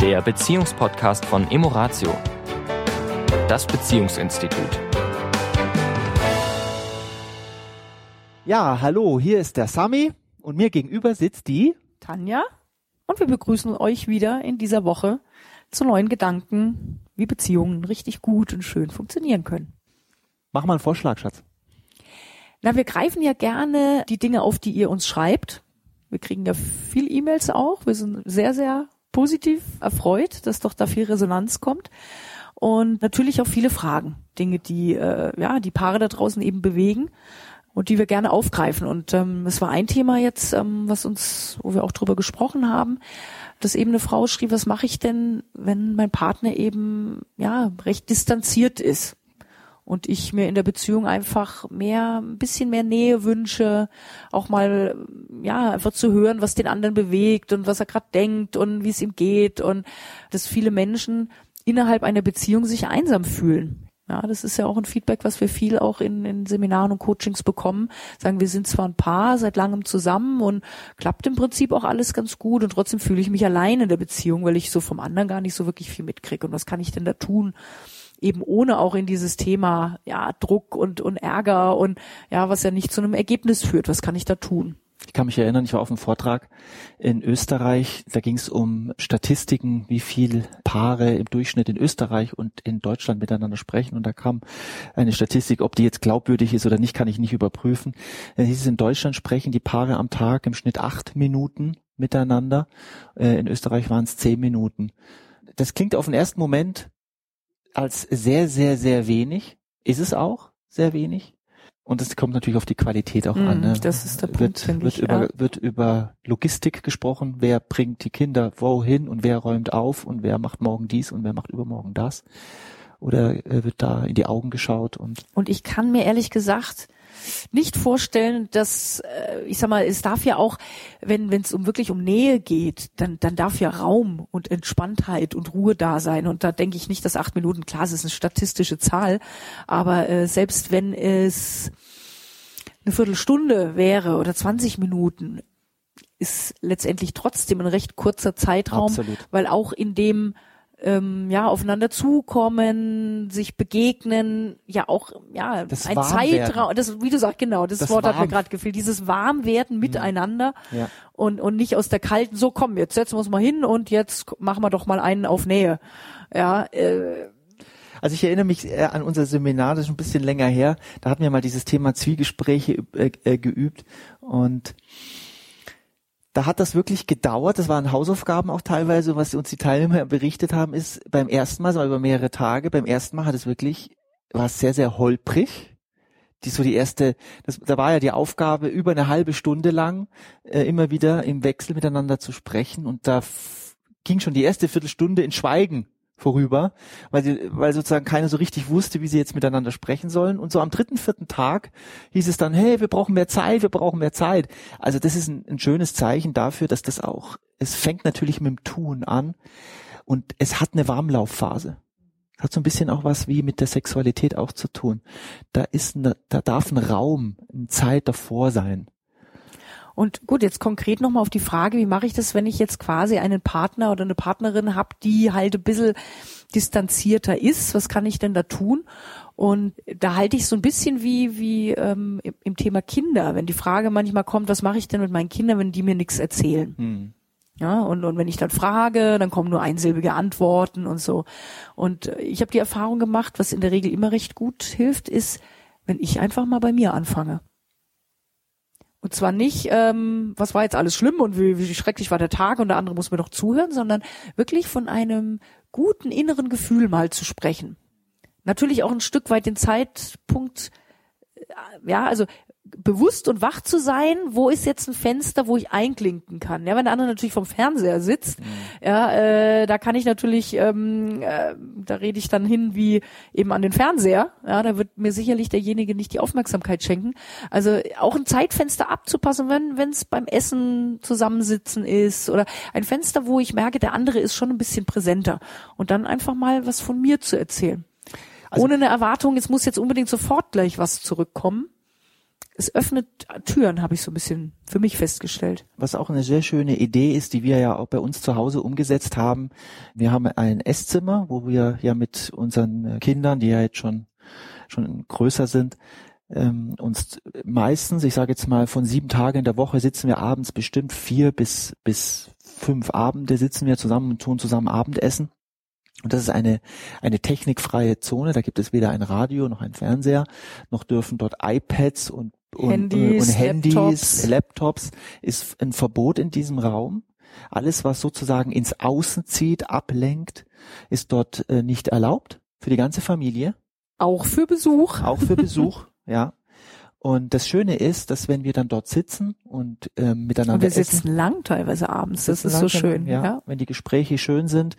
der Beziehungspodcast von Emoratio, das Beziehungsinstitut. Ja, hallo, hier ist der Sami und mir gegenüber sitzt die Tanja und wir begrüßen euch wieder in dieser Woche zu neuen Gedanken, wie Beziehungen richtig gut und schön funktionieren können. Mach mal einen Vorschlag, Schatz. Na, wir greifen ja gerne die Dinge auf, die ihr uns schreibt. Wir kriegen ja viel E-Mails auch. Wir sind sehr, sehr positiv erfreut, dass doch da viel Resonanz kommt. Und natürlich auch viele Fragen, Dinge, die äh, ja die Paare da draußen eben bewegen und die wir gerne aufgreifen. Und ähm, es war ein Thema jetzt, ähm, was uns, wo wir auch drüber gesprochen haben, dass eben eine Frau schrieb, was mache ich denn, wenn mein Partner eben ja recht distanziert ist? Und ich mir in der Beziehung einfach mehr, ein bisschen mehr Nähe wünsche, auch mal, ja, einfach zu hören, was den anderen bewegt und was er gerade denkt und wie es ihm geht und dass viele Menschen innerhalb einer Beziehung sich einsam fühlen. Ja, das ist ja auch ein Feedback, was wir viel auch in, in Seminaren und Coachings bekommen. Sagen, wir sind zwar ein Paar seit langem zusammen und klappt im Prinzip auch alles ganz gut und trotzdem fühle ich mich allein in der Beziehung, weil ich so vom anderen gar nicht so wirklich viel mitkriege. Und was kann ich denn da tun? Eben ohne auch in dieses Thema ja Druck und und Ärger und ja was ja nicht zu einem Ergebnis führt. Was kann ich da tun? Ich kann mich erinnern, ich war auf einem Vortrag in Österreich, da ging es um Statistiken, wie viel Paare im Durchschnitt in Österreich und in Deutschland miteinander sprechen. Und da kam eine Statistik, ob die jetzt glaubwürdig ist oder nicht, kann ich nicht überprüfen. Dann hieß es, in Deutschland sprechen die Paare am Tag im Schnitt acht Minuten miteinander. Äh, in Österreich waren es zehn Minuten. Das klingt auf den ersten Moment als sehr, sehr, sehr wenig. Ist es auch sehr wenig. Und es kommt natürlich auf die Qualität auch mm, an. Ne? Das ist der Punkt. Wird, wird, ich, über, ja. wird über Logistik gesprochen. Wer bringt die Kinder wohin und wer räumt auf und wer macht morgen dies und wer macht übermorgen das? Oder äh, wird da in die Augen geschaut und. Und ich kann mir ehrlich gesagt nicht vorstellen, dass äh, ich sag mal, es darf ja auch, wenn wenn es um wirklich um Nähe geht, dann dann darf ja Raum und Entspanntheit und Ruhe da sein. Und da denke ich nicht, dass acht Minuten klar, es ist eine statistische Zahl, aber äh, selbst wenn es eine Viertelstunde wäre oder 20 Minuten, ist letztendlich trotzdem ein recht kurzer Zeitraum, Absolut. weil auch in dem ähm, ja aufeinander zukommen, sich begegnen, ja auch ja das ein Zeitraum, das wie du sagst genau, das, das Wort warm. hat mir gerade gefehlt, dieses Warmwerden mhm. miteinander ja. und und nicht aus der kalten so komm jetzt setzen wir uns mal hin und jetzt machen wir doch mal einen auf Nähe, ja. Äh, also ich erinnere mich äh, an unser Seminar, das ist ein bisschen länger her. Da hatten wir mal dieses Thema Zwiegespräche äh, äh, geübt und da hat das wirklich gedauert. Das waren Hausaufgaben auch teilweise. Was uns die Teilnehmer berichtet haben, ist beim ersten Mal, so über mehrere Tage, beim ersten Mal hat es wirklich, war es sehr, sehr holprig. Die so die erste, das, da war ja die Aufgabe, über eine halbe Stunde lang äh, immer wieder im Wechsel miteinander zu sprechen. Und da ging schon die erste Viertelstunde in Schweigen vorüber, weil sie, weil sozusagen keiner so richtig wusste, wie sie jetzt miteinander sprechen sollen. Und so am dritten, vierten Tag hieß es dann, hey, wir brauchen mehr Zeit, wir brauchen mehr Zeit. Also das ist ein, ein schönes Zeichen dafür, dass das auch, es fängt natürlich mit dem Tun an und es hat eine Warmlaufphase. Hat so ein bisschen auch was wie mit der Sexualität auch zu tun. Da ist, eine, da darf ein Raum, eine Zeit davor sein. Und gut, jetzt konkret nochmal auf die Frage, wie mache ich das, wenn ich jetzt quasi einen Partner oder eine Partnerin habe, die halt ein bisschen distanzierter ist? Was kann ich denn da tun? Und da halte ich so ein bisschen wie, wie ähm, im, Thema Kinder, wenn die Frage manchmal kommt, was mache ich denn mit meinen Kindern, wenn die mir nichts erzählen? Hm. Ja, und, und wenn ich dann frage, dann kommen nur einsilbige Antworten und so. Und ich habe die Erfahrung gemacht, was in der Regel immer recht gut hilft, ist, wenn ich einfach mal bei mir anfange. Und zwar nicht, ähm, was war jetzt alles schlimm und wie, wie schrecklich war der Tag und der andere muss mir doch zuhören, sondern wirklich von einem guten inneren Gefühl mal zu sprechen. Natürlich auch ein Stück weit den Zeitpunkt, äh, ja, also bewusst und wach zu sein, wo ist jetzt ein Fenster, wo ich einklinken kann. Ja, wenn der andere natürlich vom Fernseher sitzt, mhm. ja, äh, da kann ich natürlich, ähm, äh, da rede ich dann hin wie eben an den Fernseher. Ja, da wird mir sicherlich derjenige nicht die Aufmerksamkeit schenken. Also auch ein Zeitfenster abzupassen, wenn wenn es beim Essen zusammensitzen ist oder ein Fenster, wo ich merke, der andere ist schon ein bisschen präsenter und dann einfach mal was von mir zu erzählen. Also, Ohne eine Erwartung, es muss jetzt unbedingt sofort gleich was zurückkommen es öffnet Türen, habe ich so ein bisschen für mich festgestellt. Was auch eine sehr schöne Idee ist, die wir ja auch bei uns zu Hause umgesetzt haben. Wir haben ein Esszimmer, wo wir ja mit unseren Kindern, die ja jetzt schon schon größer sind, ähm, uns meistens, ich sage jetzt mal, von sieben Tagen in der Woche sitzen wir abends bestimmt vier bis bis fünf Abende sitzen wir zusammen und tun zusammen Abendessen. Und das ist eine, eine technikfreie Zone. Da gibt es weder ein Radio noch ein Fernseher, noch dürfen dort iPads und, und Handys, und Handys Laptops. Laptops. Ist ein Verbot in diesem Raum. Alles, was sozusagen ins Außen zieht, ablenkt, ist dort äh, nicht erlaubt für die ganze Familie, Auch für Besuch. auch für Besuch. ja. Und das Schöne ist, dass wenn wir dann dort sitzen und ähm, miteinander Und wir essen, sitzen lang teilweise abends. Das ist so schön. Ja, Ja. wenn die Gespräche schön sind.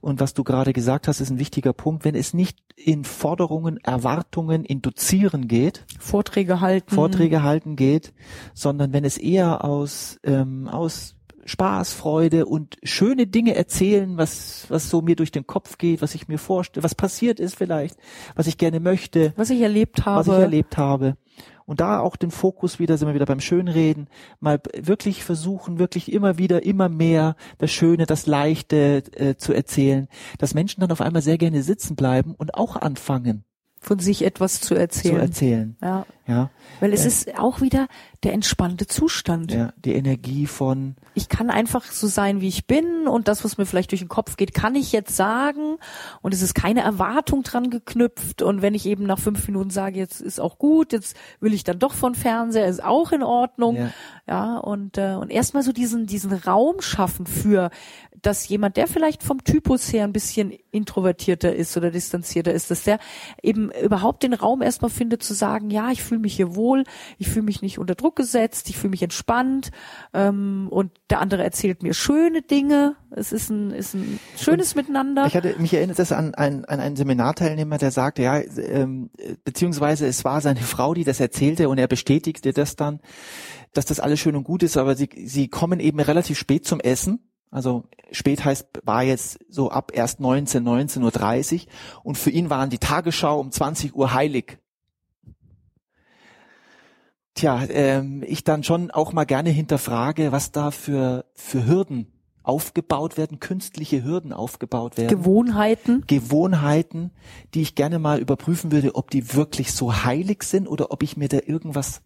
Und was du gerade gesagt hast, ist ein wichtiger Punkt. Wenn es nicht in Forderungen, Erwartungen, Induzieren geht, Vorträge halten. Vorträge halten geht, sondern wenn es eher aus, ähm, aus Spaß, Freude und schöne Dinge erzählen, was, was so mir durch den Kopf geht, was ich mir vorstelle, was passiert ist vielleicht, was ich gerne möchte, Was ich erlebt habe. was ich erlebt habe. Und da auch den Fokus wieder, sind wir wieder beim Schönreden, mal wirklich versuchen, wirklich immer wieder, immer mehr das Schöne, das Leichte äh, zu erzählen, dass Menschen dann auf einmal sehr gerne sitzen bleiben und auch anfangen Von sich etwas zu erzählen. zu erzählen. Ja. Ja, Weil es Ja. ist auch wieder der entspannte Zustand. ja, die Energie von, Ich kann einfach so sein, wie ich bin und das, was mir vielleicht durch den Kopf geht, kann ich jetzt sagen und es ist keine Erwartung dran geknüpft und wenn ich eben nach fünf Minuten sage, jetzt ist auch gut, jetzt will ich dann doch von Fernseher, ist auch in Ordnung. Ja. Ja, und, äh, und erstmal so diesen, diesen Raum schaffen für, dass jemand, der vielleicht vom Typus her ein bisschen introvertierter ist oder distanzierter ist, dass der eben überhaupt den Raum erstmal findet zu sagen, ja, ich fühle mich hier wohl, ich fühle mich nicht unter Druck gesetzt, ich fühle mich entspannt ähm, und der andere erzählt mir schöne Dinge. Es ist ein, ist ein schönes Miteinander. Ich hatte mich erinnert das an, an, an einen Seminarteilnehmer, der sagte, ja, ähm, beziehungsweise es war seine Frau, die das erzählte und er bestätigte das dann, dass das alles schön und gut ist, aber sie, sie kommen eben relativ spät zum Essen. Also spät heißt, war jetzt so ab erst 19, 19.30 Uhr und für ihn waren die Tagesschau um 20 Uhr heilig. Tja, ähm, ich dann schon auch mal gerne hinterfrage, was da für, für Hürden aufgebaut werden, künstliche Hürden aufgebaut werden. Gewohnheiten. Gewohnheiten, die ich gerne mal überprüfen würde, ob die wirklich so heilig sind oder ob ich mir da irgendwas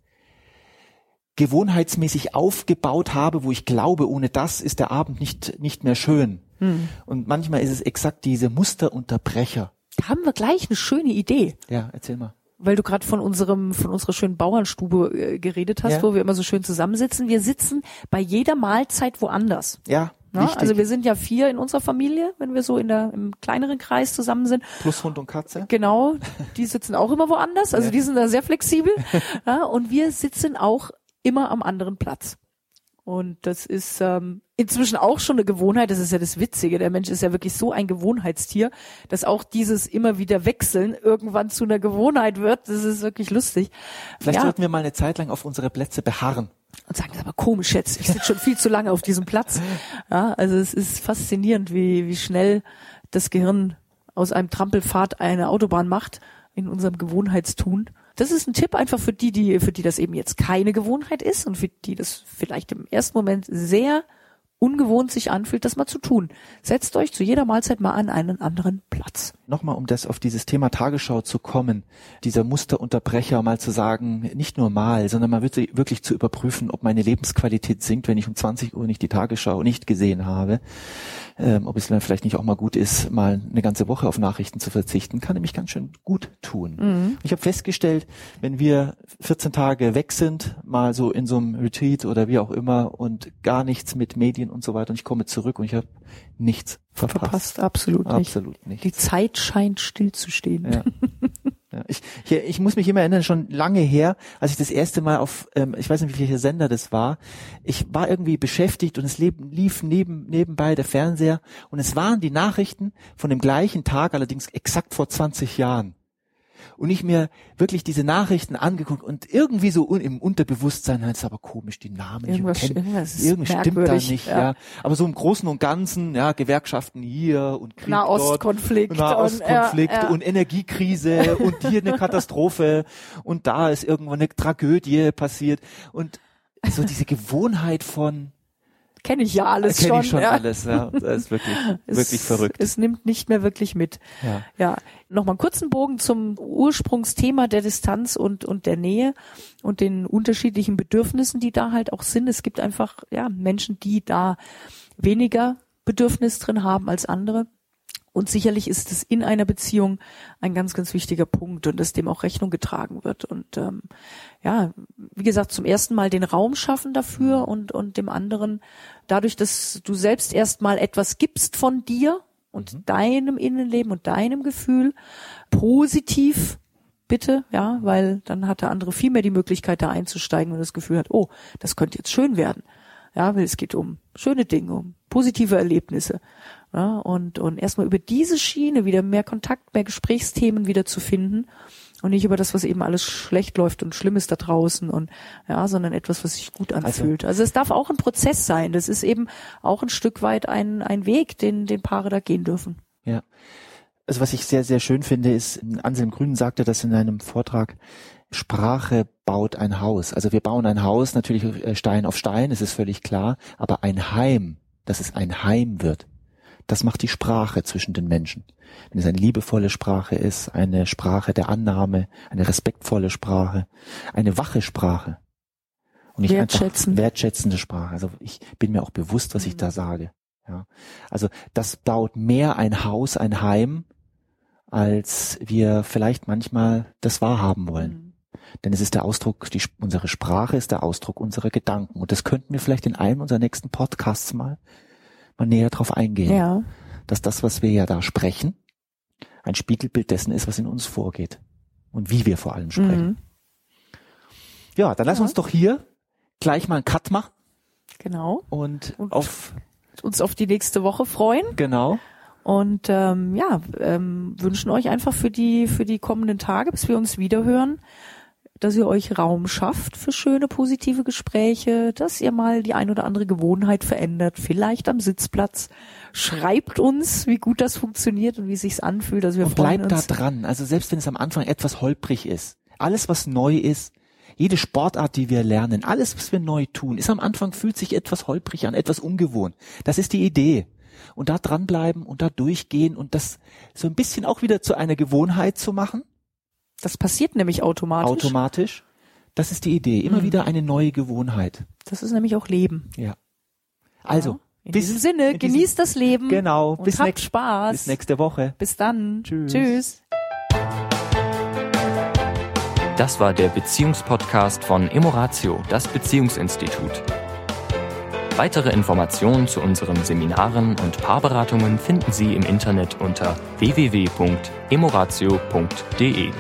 gewohnheitsmäßig aufgebaut habe, wo ich glaube, ohne das ist der Abend nicht, nicht mehr schön. Und manchmal ist es exakt diese Musterunterbrecher. Da haben wir gleich eine schöne Idee. Ja, erzähl mal. Weil du gerade von unserem von unserer schönen Bauernstube äh, geredet hast, Ja. wo wir immer so schön zusammensitzen. Wir sitzen bei jeder Mahlzeit woanders. Ja, wichtig. Also wir sind ja vier in unserer Familie, wenn wir so in der im kleineren Kreis zusammen sind. Plus Hund und Katze. Genau, die sitzen auch immer woanders. Also Ja. die sind da sehr flexibel. ja, und wir sitzen auch immer am anderen Platz. Und das ist ähm, inzwischen auch schon eine Gewohnheit. Das ist ja das Witzige. Der Mensch ist ja wirklich so ein Gewohnheitstier, dass auch dieses immer wieder Wechseln irgendwann zu einer Gewohnheit wird. Das ist wirklich lustig. Vielleicht ja. sollten wir mal eine Zeit lang auf unsere Plätze beharren. und sagen, das ist aber komisch jetzt. Ich sitze schon viel zu lange auf diesem Platz. Ja, also es ist faszinierend, wie, wie schnell das Gehirn aus einem Trampelpfad eine Autobahn macht in unserem Gewohnheitstun. Das ist ein Tipp einfach für die, die, für die das eben jetzt keine Gewohnheit ist und für die das vielleicht im ersten Moment sehr ungewohnt sich anfühlt, das mal zu tun. Setzt euch zu jeder Mahlzeit mal an einen anderen Platz. Nochmal, um das auf dieses Thema Tagesschau zu kommen, dieser Musterunterbrecher mal zu sagen, nicht nur mal, sondern mal wirklich, wirklich zu überprüfen, ob meine Lebensqualität sinkt, wenn ich um 20 Uhr nicht die Tagesschau nicht gesehen habe. Ähm, ob es dann vielleicht nicht auch mal gut ist, mal eine ganze Woche auf Nachrichten zu verzichten, kann nämlich ganz schön gut tun. Ich habe festgestellt, wenn wir 14 Tage weg sind, mal so in so einem Retreat oder wie auch immer und gar nichts mit Medien und so weiter und ich komme zurück und ich habe nichts verpasst. Verpasst absolut nicht. Absolut nicht. Die Zeit scheint stillzustehen. Ja. Ja, ich, hier, ich muss mich immer erinnern, schon lange her, als ich das erste Mal auf, ähm, ich weiß nicht, wie welcher Sender das war, ich war irgendwie beschäftigt und es lief neben, nebenbei der Fernseher und es waren die Nachrichten von dem gleichen Tag, allerdings exakt vor 20 Jahren. Und ich mir wirklich diese Nachrichten angeguckt und irgendwie so un im Unterbewusstsein, das ist aber komisch, die Namen Irgendwas, ich kenn, irgendwas ist irgendwie stimmt da nicht, ja. ja. Aber so im Großen und Ganzen, ja, Gewerkschaften hier und Krieg Nahostkonflikt dort, Nahostkonflikt und, ja, ja. und Energiekrise und hier eine Katastrophe und da ist irgendwo eine Tragödie passiert und so diese Gewohnheit von Kenne ich ja alles kenne schon. ich schon ja. alles, ja, das ist wirklich wirklich es, verrückt. Es nimmt nicht mehr wirklich mit. Ja. Ja, nochmal einen kurzen Bogen zum Ursprungsthema der Distanz und, und der Nähe und den unterschiedlichen Bedürfnissen, die da halt auch sind. Es gibt einfach, ja, Menschen, die da weniger Bedürfnis drin haben als andere. Und sicherlich ist es in einer Beziehung ein ganz, ganz wichtiger Punkt und dass dem auch Rechnung getragen wird. Und ähm, ja, wie gesagt, zum ersten Mal den Raum schaffen dafür und, und dem anderen dadurch, dass du selbst erstmal etwas gibst von dir und deinem Innenleben und deinem Gefühl positiv bitte, ja, weil dann hat der andere viel mehr die Möglichkeit, da einzusteigen und das Gefühl hat, oh, das könnte jetzt schön werden. Ja, weil es geht um schöne Dinge, um positive Erlebnisse. Ja, und, und erstmal über diese Schiene wieder mehr Kontakt, mehr Gesprächsthemen wieder zu finden und nicht über das, was eben alles schlecht läuft und schlimm ist da draußen und ja, sondern etwas, was sich gut anfühlt. Also, es darf auch ein Prozess sein. Das ist eben auch ein Stück weit ein, ein Weg, den, den Paare da gehen dürfen. Ja. Also was ich sehr, sehr schön finde, ist, Anselm Grün sagte das in einem Vortrag, Sprache baut ein Haus. Also wir bauen ein Haus, natürlich äh, Stein auf Stein, es ist völlig klar, aber ein Heim, dass es ein Heim wird, das macht die Sprache zwischen den Menschen. Wenn es eine liebevolle Sprache ist, eine Sprache der Annahme, eine respektvolle Sprache, eine wache Sprache. Und nicht einfach Wertschätzen. wertschätzende Sprache. Also ich bin mir auch bewusst, was ich da sage. Ja. Also das baut mehr ein Haus, ein Heim, als wir vielleicht manchmal das wahrhaben wollen. Denn es ist der Ausdruck, die, unsere Sprache ist der Ausdruck unserer Gedanken. Und das könnten wir vielleicht in einem unserer nächsten Podcasts mal, mal näher drauf eingehen. Ja. Dass das, was wir ja da sprechen, ein Spiegelbild dessen ist, was in uns vorgeht. Und wie wir vor allem sprechen. Mhm. Ja, dann lass Ja. uns doch hier gleich mal einen Cut machen Genau. und, Und- auf, Uns auf die nächste Woche freuen. genau, Und ähm, ja, ähm, wünschen euch einfach für die für die kommenden Tage, bis wir uns wiederhören, dass ihr euch Raum schafft für schöne positive Gespräche, dass ihr mal die ein oder andere Gewohnheit verändert, vielleicht am Sitzplatz. Schreibt uns, wie gut das funktioniert und wie es sich anfühlt. Also wir und freuen bleib da dran. Also selbst wenn es am Anfang etwas holprig ist, alles was neu ist, jede Sportart, die wir lernen, alles was wir neu tun, ist am Anfang fühlt sich etwas holprig an, etwas ungewohnt. Das ist die Idee. Und da dranbleiben und da durchgehen und das so ein bisschen auch wieder zu einer Gewohnheit zu machen, Das passiert nämlich automatisch. automatisch. Das ist die Idee. Immer Mhm. wieder eine neue Gewohnheit. das ist nämlich auch Leben. Ja. Also, Ja. in bis- diesem Sinne, in diesem- genießt das Leben. genau. Und bis, habt Spaß. bis nächste Woche. Bis dann. Tschüss. Tschüss. Das war der Beziehungspodcast von Emoratio, das Beziehungsinstitut. Weitere Informationen zu unseren Seminaren und Paarberatungen finden Sie im Internet unter www.emoratio.de.